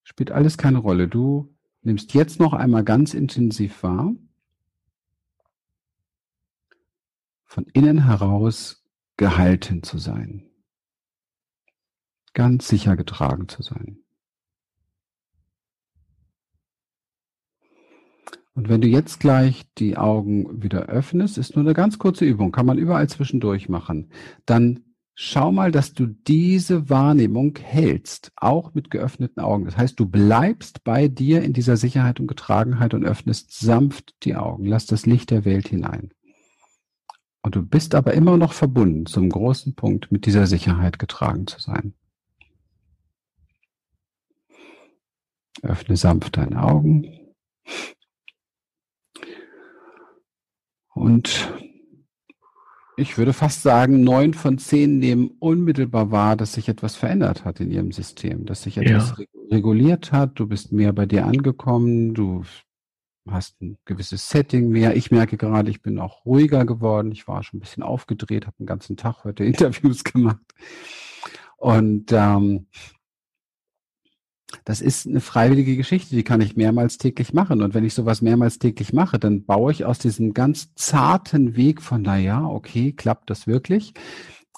Spielt alles keine Rolle. Du nimmst jetzt noch einmal ganz intensiv wahr, von innen heraus gehalten zu sein, ganz sicher getragen zu sein. Und wenn du jetzt gleich die Augen wieder öffnest, ist nur eine ganz kurze Übung, kann man überall zwischendurch machen, dann schau mal, dass du diese Wahrnehmung hältst, auch mit geöffneten Augen. Das heißt, du bleibst bei dir in dieser Sicherheit und Getragenheit und öffnest sanft die Augen. Lass das Licht der Welt hinein. Und du bist aber immer noch verbunden zum großen Punkt, mit dieser Sicherheit getragen zu sein. Öffne sanft deine Augen. Und ich würde fast sagen, neun von zehn nehmen unmittelbar wahr, dass sich etwas verändert hat in ihrem System, dass sich etwas ja. reguliert hat. Du bist mehr bei dir angekommen, du hast ein gewisses Setting mehr. Ich merke gerade, ich bin auch ruhiger geworden. Ich war schon ein bisschen aufgedreht, habe den ganzen Tag heute Interviews gemacht. Und ähm, das ist eine freiwillige Geschichte, die kann ich mehrmals täglich machen. Und wenn ich sowas mehrmals täglich mache, dann baue ich aus diesem ganz zarten Weg von, na ja, okay, klappt das wirklich,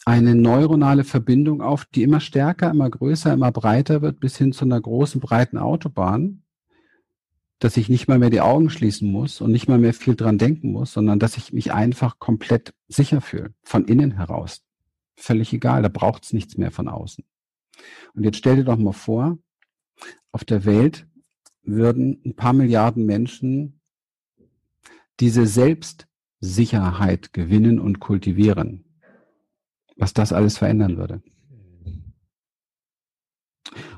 eine neuronale Verbindung auf, die immer stärker, immer größer, immer breiter wird, bis hin zu einer großen, breiten Autobahn, dass ich nicht mal mehr die Augen schließen muss und nicht mal mehr viel dran denken muss, sondern dass ich mich einfach komplett sicher fühle, von innen heraus. Völlig egal, da braucht es nichts mehr von außen. Und jetzt stell dir doch mal vor, auf der Welt würden ein paar Milliarden Menschen diese Selbstsicherheit gewinnen und kultivieren. Was das alles verändern würde.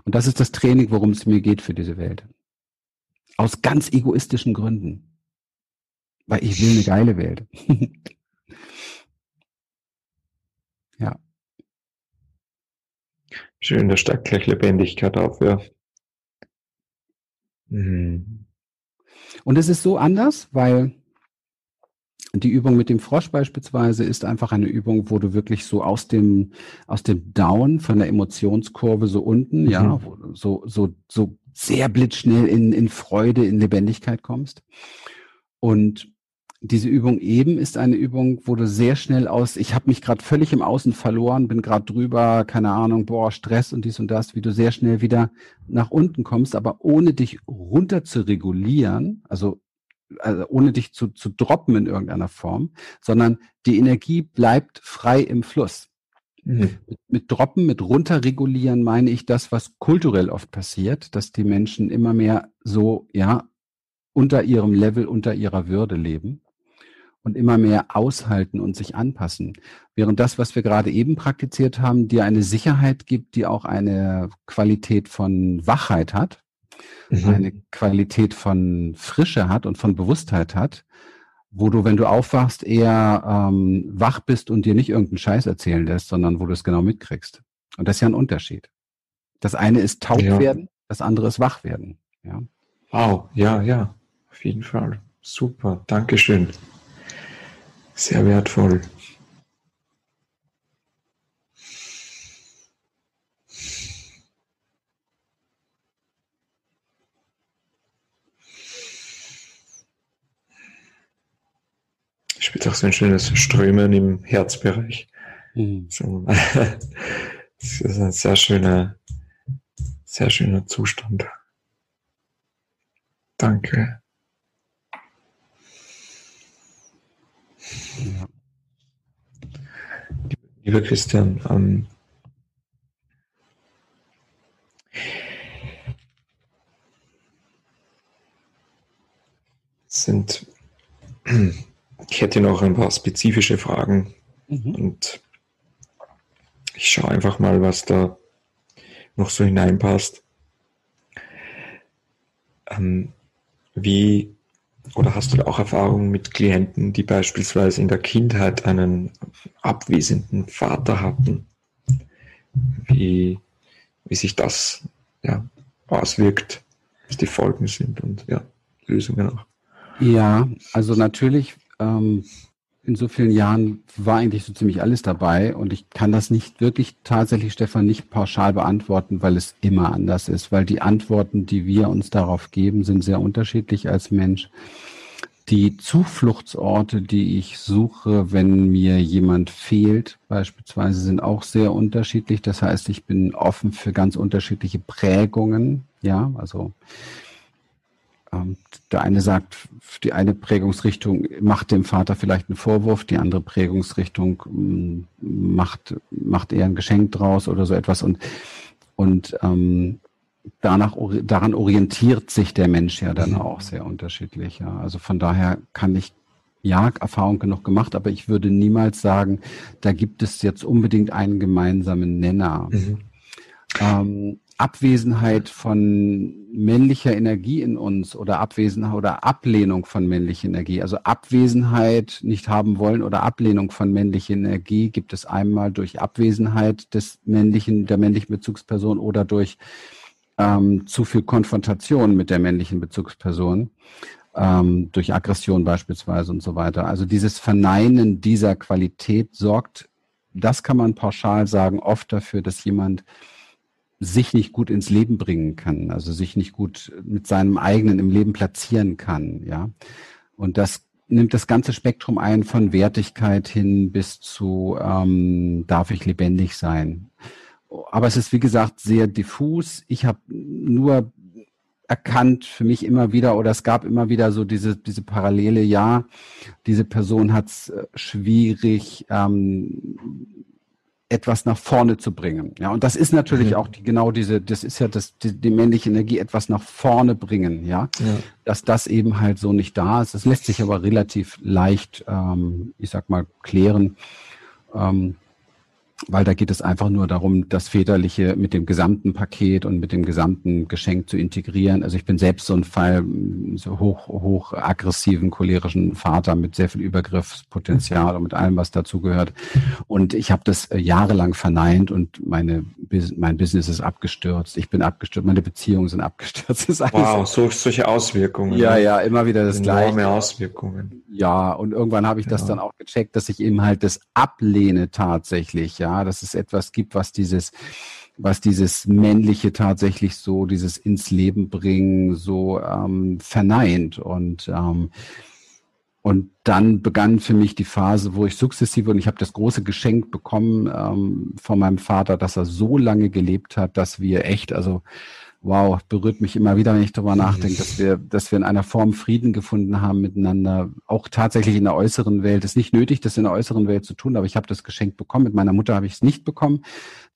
Und das ist das Training, worum es mir geht für diese Welt. Aus ganz egoistischen Gründen. Weil ich will eine geile Welt. ja. Schön, da steckt gleich Lebendigkeit auf, ja. Mhm. Und es ist so anders, weil die Übung mit dem Frosch beispielsweise ist einfach eine Übung, wo du wirklich so aus dem, aus dem Down von der Emotionskurve so unten, mhm. ja, so, so, so sehr blitzschnell in, in Freude, in Lebendigkeit kommst. Und diese Übung eben ist eine Übung, wo du sehr schnell aus, ich habe mich gerade völlig im Außen verloren, bin gerade drüber, keine Ahnung, boah, Stress und dies und das, wie du sehr schnell wieder nach unten kommst, aber ohne dich runter zu regulieren, also, also ohne dich zu, zu droppen in irgendeiner Form, sondern die Energie bleibt frei im Fluss. Mhm. Mit, Droppen, mit runterregulieren meine ich das, was kulturell oft passiert, dass die Menschen immer mehr so, ja, unter ihrem Level, unter ihrer Würde leben und immer mehr aushalten und sich anpassen. Während das, was wir gerade eben praktiziert haben, dir eine Sicherheit gibt, die auch eine Qualität von Wachheit hat, mhm. eine Qualität von Frische hat und von Bewusstheit hat, wo du, wenn du aufwachst, eher ähm, wach bist und dir nicht irgendeinen Scheiß erzählen lässt, sondern wo du es genau mitkriegst. Und das ist ja ein Unterschied. Das eine ist taub ja. werden, das andere ist wach werden. Ja. Wow, ja, ja, auf jeden Fall. Super, Dankeschön. Sehr wertvoll. Spielt auch so ein schönes Strömen im Herzbereich. Mhm. So, das ist ein sehr schöner, sehr schöner Zustand. Danke. Ja. Lieber Christian, ähm, sind, ich hätte noch ein paar spezifische Fragen mhm. und ich schaue einfach mal, was da noch so hineinpasst. Ähm, wie oder hast du auch Erfahrungen mit Klienten, die beispielsweise in der Kindheit einen abwesenden Vater hatten? Wie, wie sich das ja, auswirkt, was die Folgen sind und ja, Lösungen auch. Ja, also natürlich, ähm, in so vielen Jahren war eigentlich so ziemlich alles dabei und ich kann das nicht wirklich tatsächlich, Stefan, nicht pauschal beantworten, weil es immer anders ist, weil die Antworten, die wir uns darauf geben, sind sehr unterschiedlich als Mensch. Die Zufluchtsorte, die ich suche, wenn mir jemand fehlt, beispielsweise, sind auch sehr unterschiedlich. Das heißt, ich bin offen für ganz unterschiedliche Prägungen. Ja, also der eine sagt, die eine Prägungsrichtung macht dem Vater vielleicht einen Vorwurf, die andere Prägungsrichtung mm, macht, macht eher ein Geschenk draus oder so etwas. Und, und ähm, danach, daran orientiert sich der Mensch ja dann mhm. auch sehr unterschiedlich. Ja. Also von daher kann ich ja, Erfahrung genug gemacht, aber ich würde niemals sagen, da gibt es jetzt unbedingt einen gemeinsamen Nenner. Mhm. Ähm, Abwesenheit von männlicher Energie in uns oder Abwesenheit oder Ablehnung von männlicher Energie. Also Abwesenheit nicht haben wollen oder Ablehnung von männlicher Energie gibt es einmal durch Abwesenheit des männlichen, der männlichen Bezugsperson oder durch ähm, zu viel Konfrontation mit der männlichen Bezugsperson, ähm, durch Aggression beispielsweise und so weiter. Also dieses Verneinen dieser Qualität sorgt, das kann man pauschal sagen, oft dafür, dass jemand sich nicht gut ins Leben bringen kann, also sich nicht gut mit seinem eigenen im Leben platzieren kann, ja. Und das nimmt das ganze Spektrum ein von Wertigkeit hin bis zu ähm, darf ich lebendig sein. Aber es ist wie gesagt sehr diffus. Ich habe nur erkannt für mich immer wieder oder es gab immer wieder so diese diese Parallele. Ja, diese Person hat es äh, schwierig. Ähm, etwas nach vorne zu bringen. Ja, und das ist natürlich mhm. auch die, genau diese, das ist ja das, die, die, männliche Energie, etwas nach vorne bringen, ja? ja? Dass das eben halt so nicht da ist. Das lässt sich aber relativ leicht, ähm, ich sag mal, klären. Ähm, weil da geht es einfach nur darum, das Väterliche mit dem gesamten Paket und mit dem gesamten Geschenk zu integrieren. Also ich bin selbst so ein Fall, so hoch, hoch aggressiven, cholerischen Vater mit sehr viel Übergriffspotenzial und mit allem, was dazu gehört. Und ich habe das äh, jahrelang verneint und meine, mein Business ist abgestürzt. Ich bin abgestürzt, meine Beziehungen sind abgestürzt. wow, so, solche Auswirkungen. Ja, ne? ja, immer wieder das Enorme Gleiche. Auswirkungen. Ja, und irgendwann habe ich das ja. dann auch gecheckt, dass ich eben halt das ablehne tatsächlich, ja, dass es etwas gibt, was dieses, was dieses Männliche tatsächlich so, dieses ins Leben bringen, so ähm, verneint. Und ähm, und dann begann für mich die Phase, wo ich sukzessive, und ich habe das große Geschenk bekommen ähm, von meinem Vater, dass er so lange gelebt hat, dass wir echt, also wow, berührt mich immer wieder, wenn ich darüber nachdenke, dass wir, dass wir in einer Form Frieden gefunden haben miteinander, auch tatsächlich in der äußeren Welt. Es ist nicht nötig, das in der äußeren Welt zu tun, aber ich habe das Geschenk bekommen. Mit meiner Mutter habe ich es nicht bekommen.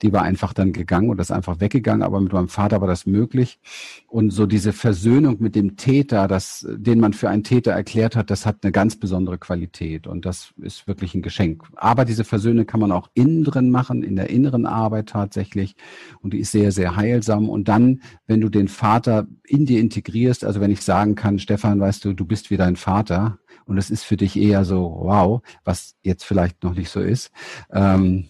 Die war einfach dann gegangen und ist einfach weggegangen, aber mit meinem Vater war das möglich. Und so diese Versöhnung mit dem Täter, das, den man für einen Täter erklärt hat, das hat eine ganz besondere Qualität und das ist wirklich ein Geschenk. Aber diese Versöhnung kann man auch innen drin machen, in der inneren Arbeit tatsächlich und die ist sehr, sehr heilsam. Und dann wenn du den Vater in dir integrierst, also wenn ich sagen kann, Stefan, weißt du, du bist wie dein Vater und es ist für dich eher so, wow, was jetzt vielleicht noch nicht so ist, ähm,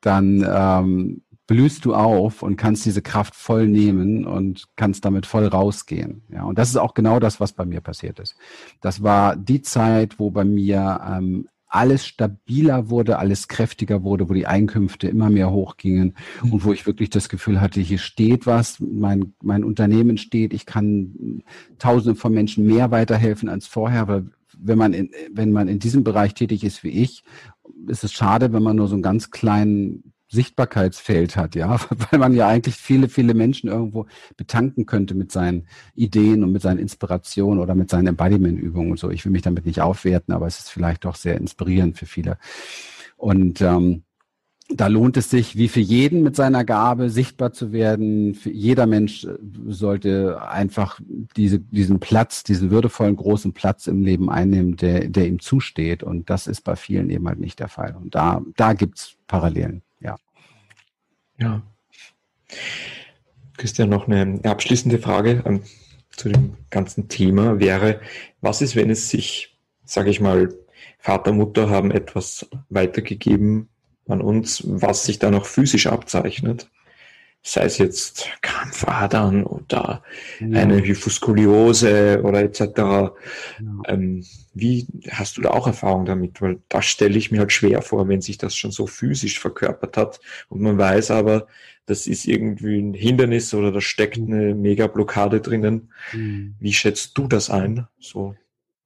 dann ähm, blühst du auf und kannst diese Kraft voll nehmen und kannst damit voll rausgehen. Ja, und das ist auch genau das, was bei mir passiert ist. Das war die Zeit, wo bei mir ähm, alles stabiler wurde, alles kräftiger wurde, wo die Einkünfte immer mehr hochgingen mhm. und wo ich wirklich das Gefühl hatte, hier steht was, mein, mein Unternehmen steht, ich kann tausenden von Menschen mehr weiterhelfen als vorher, weil wenn man in, wenn man in diesem Bereich tätig ist wie ich, ist es schade, wenn man nur so einen ganz kleinen Sichtbarkeitsfeld hat, ja, weil man ja eigentlich viele, viele Menschen irgendwo betanken könnte mit seinen Ideen und mit seinen Inspirationen oder mit seinen Embodiment-Übungen und so. Ich will mich damit nicht aufwerten, aber es ist vielleicht doch sehr inspirierend für viele. Und ähm, da lohnt es sich, wie für jeden mit seiner Gabe sichtbar zu werden. Für jeder Mensch äh, sollte einfach diese, diesen Platz, diesen würdevollen großen Platz im Leben einnehmen, der, der ihm zusteht. Und das ist bei vielen eben halt nicht der Fall. Und da, da gibt's Parallelen. Ja. Christian, noch eine abschließende Frage ähm, zu dem ganzen Thema wäre, was ist, wenn es sich, sage ich mal, Vater, Mutter haben etwas weitergegeben an uns, was sich dann auch physisch abzeichnet? Sei es jetzt Krampfadern oder ja. eine Hyposkoliose oder etc. Ja. Ähm, wie hast du da auch Erfahrung damit? Weil das stelle ich mir halt schwer vor, wenn sich das schon so physisch verkörpert hat und man weiß aber, das ist irgendwie ein Hindernis oder da steckt eine Mega-Blockade drinnen. Mhm. Wie schätzt du das ein? So.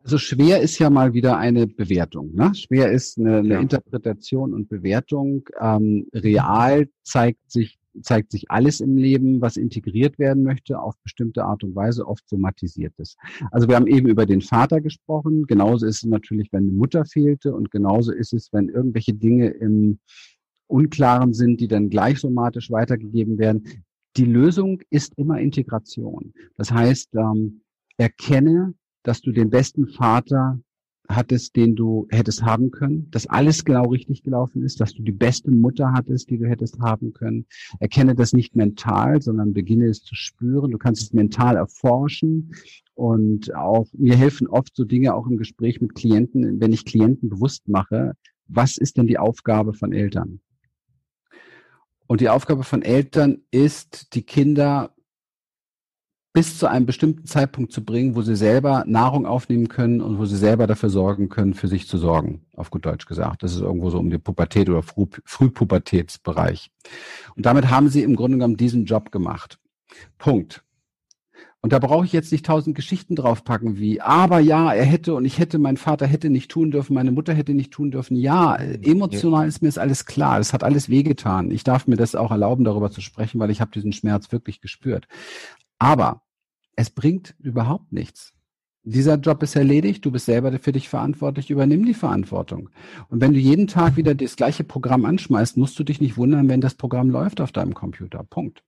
Also schwer ist ja mal wieder eine Bewertung. Ne? Schwer ist eine, eine ja. Interpretation und Bewertung. Ähm, real zeigt sich zeigt sich alles im Leben, was integriert werden möchte, auf bestimmte Art und Weise, oft somatisiert ist. Also wir haben eben über den Vater gesprochen. Genauso ist es natürlich, wenn eine Mutter fehlte und genauso ist es, wenn irgendwelche Dinge im Unklaren sind, die dann gleich somatisch weitergegeben werden. Die Lösung ist immer Integration. Das heißt, ähm, erkenne, dass du den besten Vater hattest, den du hättest haben können, dass alles genau richtig gelaufen ist, dass du die beste Mutter hattest, die du hättest haben können. Erkenne das nicht mental, sondern beginne es zu spüren. Du kannst es mental erforschen und auch mir helfen oft so Dinge auch im Gespräch mit Klienten, wenn ich Klienten bewusst mache, was ist denn die Aufgabe von Eltern? Und die Aufgabe von Eltern ist, die Kinder bis zu einem bestimmten Zeitpunkt zu bringen, wo sie selber Nahrung aufnehmen können und wo sie selber dafür sorgen können, für sich zu sorgen, auf gut Deutsch gesagt. Das ist irgendwo so um die Pubertät oder Früh Frühpubertätsbereich. Und damit haben sie im Grunde genommen diesen Job gemacht. Punkt. Und da brauche ich jetzt nicht tausend Geschichten draufpacken wie, aber ja, er hätte und ich hätte, mein Vater hätte nicht tun dürfen, meine Mutter hätte nicht tun dürfen. Ja, emotional ist mir das alles klar. Das hat alles wehgetan. Ich darf mir das auch erlauben, darüber zu sprechen, weil ich habe diesen Schmerz wirklich gespürt. Aber es bringt überhaupt nichts, Dieser Job ist erledigt, du bist selber für dich verantwortlich, übernimm die Verantwortung. Und wenn du jeden Tag wieder das gleiche Programm anschmeißt, musst du dich nicht wundern, wenn das Programm läuft auf deinem Computer. Punkt.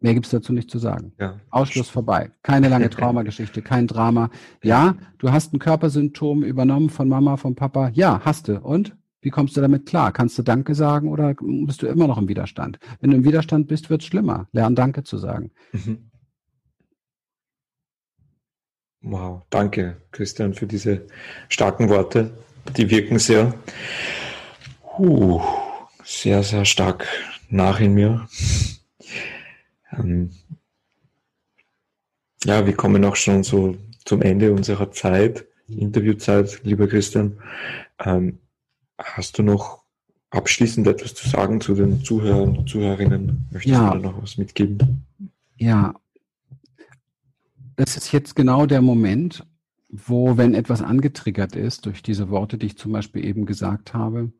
Mehr gibt es dazu nicht zu sagen. Ja. Ausschluss vorbei. Keine lange Traumageschichte, kein Drama. Ja, du hast ein Körpersymptom übernommen von Mama, von Papa. Ja, hast du. Und? Wie kommst du damit klar? Kannst du Danke sagen oder bist du immer noch im Widerstand? Wenn du im Widerstand bist, wird es schlimmer. Lern Danke zu sagen. Mhm. Wow, danke, Christian, für diese starken Worte. Die wirken sehr, uh, sehr, sehr stark nach in mir. Ähm, ja, wir kommen auch schon so zum Ende unserer Zeit, Interviewzeit, lieber Christian. Ähm, hast du noch abschließend etwas zu sagen zu den Zuhörern und Zuhörerinnen? Möchtest ja. du da noch was mitgeben? Ja, das ist jetzt genau der Moment, wo, wenn etwas angetriggert ist durch diese Worte, die ich zum Beispiel eben gesagt habe,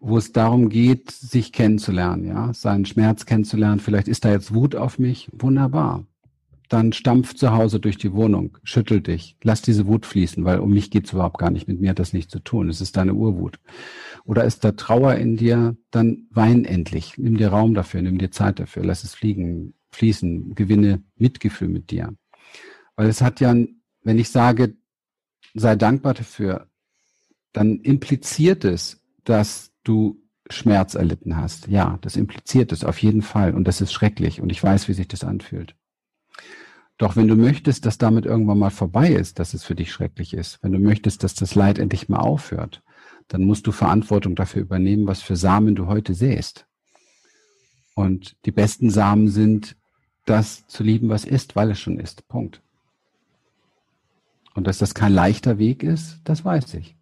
wo es darum geht, sich kennenzulernen, ja, seinen Schmerz kennenzulernen. Vielleicht ist da jetzt Wut auf mich. Wunderbar. Dann stampf zu Hause durch die Wohnung, schüttel dich, lass diese Wut fließen, weil um mich geht's überhaupt gar nicht. Mit mir hat das nichts zu tun. Es ist deine Urwut. Oder ist da Trauer in dir, dann wein endlich. Nimm dir Raum dafür, nimm dir Zeit dafür, lass es fliegen, fließen, gewinne Mitgefühl mit dir. Weil es hat ja, wenn ich sage, sei dankbar dafür, dann impliziert es, dass du Schmerz erlitten hast. Ja, das impliziert es auf jeden Fall und das ist schrecklich und ich weiß, wie sich das anfühlt. Doch wenn du möchtest, dass damit irgendwann mal vorbei ist, dass es für dich schrecklich ist, wenn du möchtest, dass das Leid endlich mal aufhört, dann musst du Verantwortung dafür übernehmen, was für Samen du heute säst. Und die besten Samen sind, das zu lieben, was ist, weil es schon ist. Punkt. Und dass das kein leichter Weg ist, das weiß ich.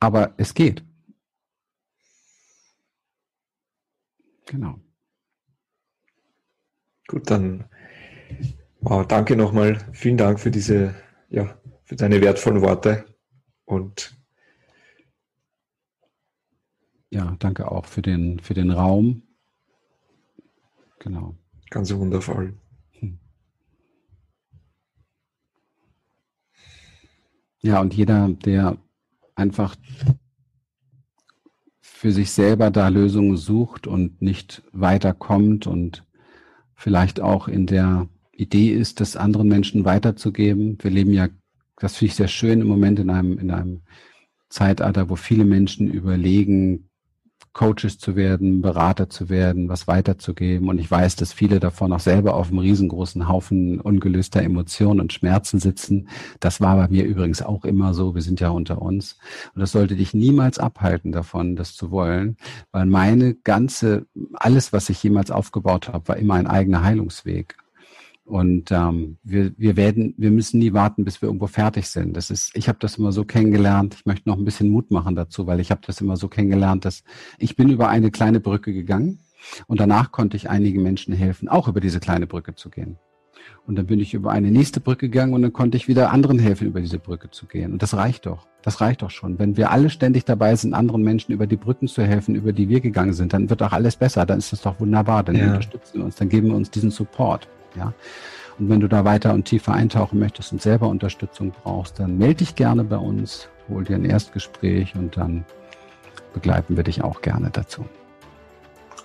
Aber es geht. Genau. Gut, dann wow, danke nochmal. Vielen Dank für diese, ja, für deine wertvollen Worte und ja, danke auch für den, für den Raum. Genau. Ganz wundervoll. Hm. Ja, und jeder, der einfach für sich selber da Lösungen sucht und nicht weiterkommt und vielleicht auch in der Idee ist, das anderen Menschen weiterzugeben. Wir leben ja, das finde ich sehr schön im Moment in einem, in einem Zeitalter, wo viele Menschen überlegen, Coaches zu werden, Berater zu werden, was weiterzugeben. Und ich weiß, dass viele davon auch selber auf einem riesengroßen Haufen ungelöster Emotionen und Schmerzen sitzen. Das war bei mir übrigens auch immer so. Wir sind ja unter uns. Und das sollte dich niemals abhalten davon, das zu wollen, weil meine ganze, alles, was ich jemals aufgebaut habe, war immer ein eigener Heilungsweg. Und ähm, wir, wir werden, wir müssen nie warten, bis wir irgendwo fertig sind. Das ist, ich habe das immer so kennengelernt. Ich möchte noch ein bisschen Mut machen dazu, weil ich habe das immer so kennengelernt, dass ich bin über eine kleine Brücke gegangen und danach konnte ich einigen Menschen helfen, auch über diese kleine Brücke zu gehen. Und dann bin ich über eine nächste Brücke gegangen und dann konnte ich wieder anderen helfen, über diese Brücke zu gehen. Und das reicht doch. Das reicht doch schon. Wenn wir alle ständig dabei sind, anderen Menschen über die Brücken zu helfen, über die wir gegangen sind, dann wird auch alles besser. Dann ist das doch wunderbar. Dann ja. unterstützen wir uns, dann geben wir uns diesen Support. Ja. Und wenn du da weiter und tiefer eintauchen möchtest und selber Unterstützung brauchst, dann melde dich gerne bei uns, hol dir ein Erstgespräch und dann begleiten wir dich auch gerne dazu.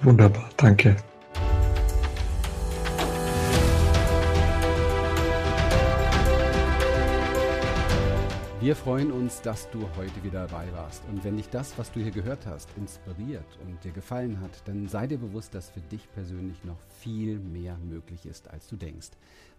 Wunderbar, danke. Wir freuen uns, dass du heute wieder dabei warst. Und wenn dich das, was du hier gehört hast, inspiriert und dir gefallen hat, dann sei dir bewusst, dass für dich persönlich noch viel mehr möglich ist, als du denkst.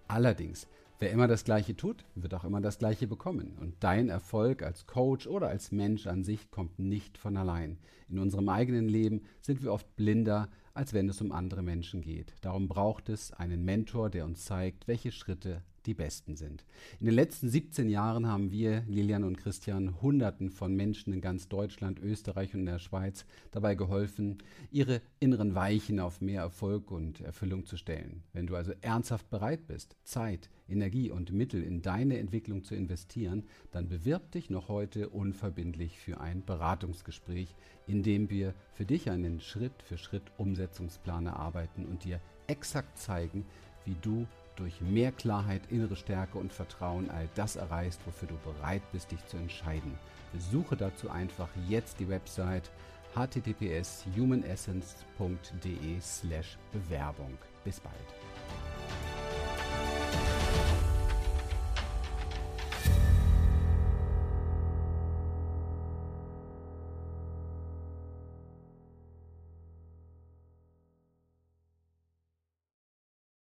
Allerdings, wer immer das Gleiche tut, wird auch immer das Gleiche bekommen. Und dein Erfolg als Coach oder als Mensch an sich kommt nicht von allein. In unserem eigenen Leben sind wir oft blinder, als wenn es um andere Menschen geht. Darum braucht es einen Mentor, der uns zeigt, welche Schritte die besten sind. In den letzten 17 Jahren haben wir, Lilian und Christian, Hunderten von Menschen in ganz Deutschland, Österreich und der Schweiz dabei geholfen, ihre inneren Weichen auf mehr Erfolg und Erfüllung zu stellen. Wenn du also ernsthaft bereit bist, Zeit, Energie und Mittel in deine Entwicklung zu investieren, dann bewirb dich noch heute unverbindlich für ein Beratungsgespräch, in dem wir für dich einen Schritt für Schritt Umsetzungsplan erarbeiten und dir exakt zeigen, wie du durch mehr Klarheit, innere Stärke und Vertrauen all das erreichst, wofür du bereit bist, dich zu entscheiden. Besuche dazu einfach jetzt die Website https humanessence.de slash Bewerbung. Bis bald.